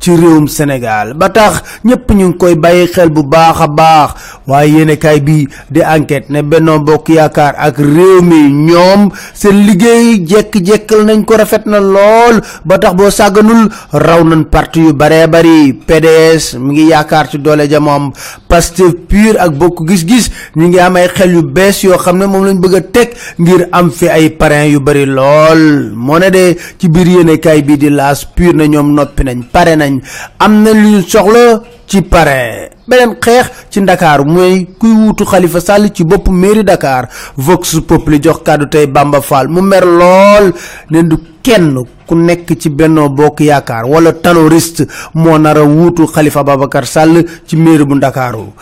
ci réewum Sénégal. Ba tax ñëpp ñu ngi koy bàyyi xel bu baax a baax. Waaye yéenekaay bi di enquête ne Benno Bokk Yaakaar ak réew mi ñoom seen liggéey jekk-jekkal nañ ko rafet na lool. Ba tax boo sàgganul raw nañ parti yu baree bari. PDS mi ngi yaakaar ci doole Pastef PUR ak bokk gis-gis ñi ngi am ay xel yu bees yoo xam ne bëgg ngir am fi ay parrain yu bari lool. Moo ne de ci biir yéenekaay bi di laas PUR na ñoom noppi nañ pare nañ. Am na lu soxla ci parrain beneen xeex ci Dakar mooy kuy wuutu Khalifa Sall ci bopp mairie Dakar. Vox Populi jox kàddu Bamba Fall mu mer lool ne du kenn ku nekk ci Benno Bokk Yaakaar wala terroriste moo nar a wuutu Khalifa Babacar ci mairie bu Ndakaaru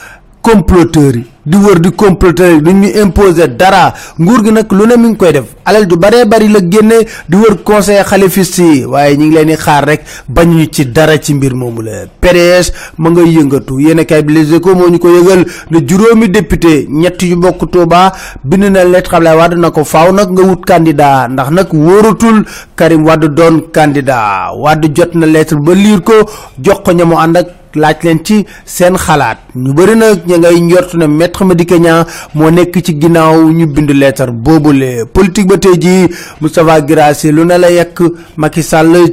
comploteurs yi. di wër di comploter yi dañu imposer dara. nguur gi nag lu ne mi ngi koy def. alal ju baree bari la génne di wër conseil xalifiste yi. ñi ngi leen di xaar rek bañu ci dara ci mbir moomu la. PDS ma ngay yëngatu. Yéen kay bi Les Échos moo ñu ko yëgal ne juróomi député ñett yu bokk Touba bind na lettre Abdoulaye Wade na ko faaw nag nga wut candidat. ndax nag wóoratul Karim Wade doon candidat. Wade jot na lettre ba liir ko jox ko ñamu ànd laaj leen ci seen xalaat. Ñu bëri nag ña ngay njort ne maître Madické Niang moo nekk ci ginnaaw ñu bind lettre boobule. Politique ba tey jii Moustapha Guirassy lu ne la yekk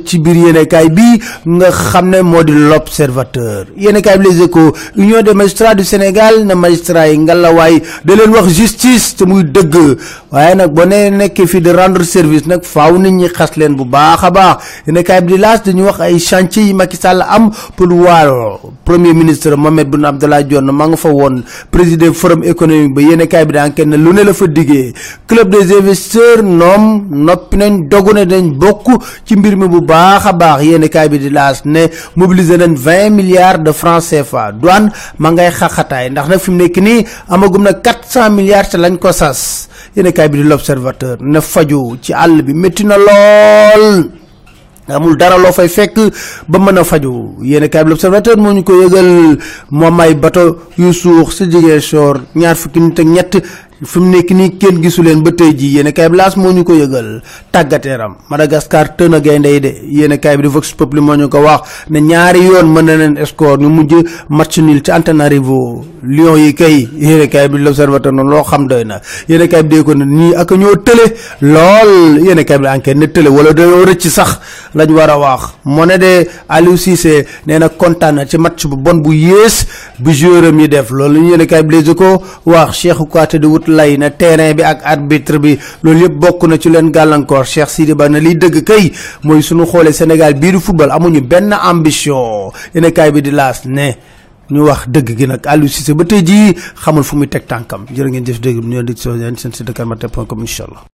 ci biir bi nga xam ne moo di bi Les union des magistrats du Sénégal na magistrats yi ngalawaay da leen wax justice te muy dëgg. Waaye nag boo nee nekkee fii de rendre service nag faaw nit ñi xas leen bu baax a baax. Yéenekaay bi di laas dañuy wax ay chantier yi am pour premier ministre Mohamed Boun Abdallah Dionne ma nga fa woon président forum économique ba yéene kaay bi daan kenn lu ne la fa club des investisseurs ñoom noppi nañ dogu ne dañ bokk ci mbir mi bu baax a baax. Yéene kaay bi di laas ne mobiliser nañ vingt milliards de francs CFA. Douane ma ngay xaxataay. Ndax nag fi mu nekk nii amagum na quatre cent milliards te lañ ko sas. Yéene kaay bi di l'observateur ne faju ci àll bi métti na lool amul dara loo fay fekk ba mën a faju. Yéen kaay l'observateur moo ko yëgal moom ay bato yu suux soor ñaar fukki nit ak ñett fi mu nekk nii kenn gisu ba tey jii yéen kaay bi laas ko yëgal. Tàggat yaram Madagascar tën a gaynde yi de yéen kaay bi di Vox Populi moo ñu ko wax ne ñaari yoon mën na leen score ñu mujj match nul ci Antananarivo Lions yi kay yéen kaay bi l'observateur noonu loo xam doy na. Yéen bi dee ko ne nii ak ñoo tële lool. Yéen kaay bi enquête ne tële wala dañoo rëcc sax lañ war wax. De Aliou Cissé nee na ci match bu bon bu yées bu joueur am yi def. Ñu yéen kaay bi Les Échos wax. Cheikhou Kouyaté di lay na terrain bi ak arbitre bi loolu yëpp bokk na ci leen gàllankoor. Cheikh Sidi Ba liy dëgg kay mooy suñu xoolee Sénégal bii di football amuñu benn ambition. Yéen kaay bi di laas ne ñu wax dëgg gi nag Aliou Cissé ba tey jii xamul fu muy teg tànkam. Jërë ngeen jëf dëgg ñu di soo seen site dakarmatin.com incha allah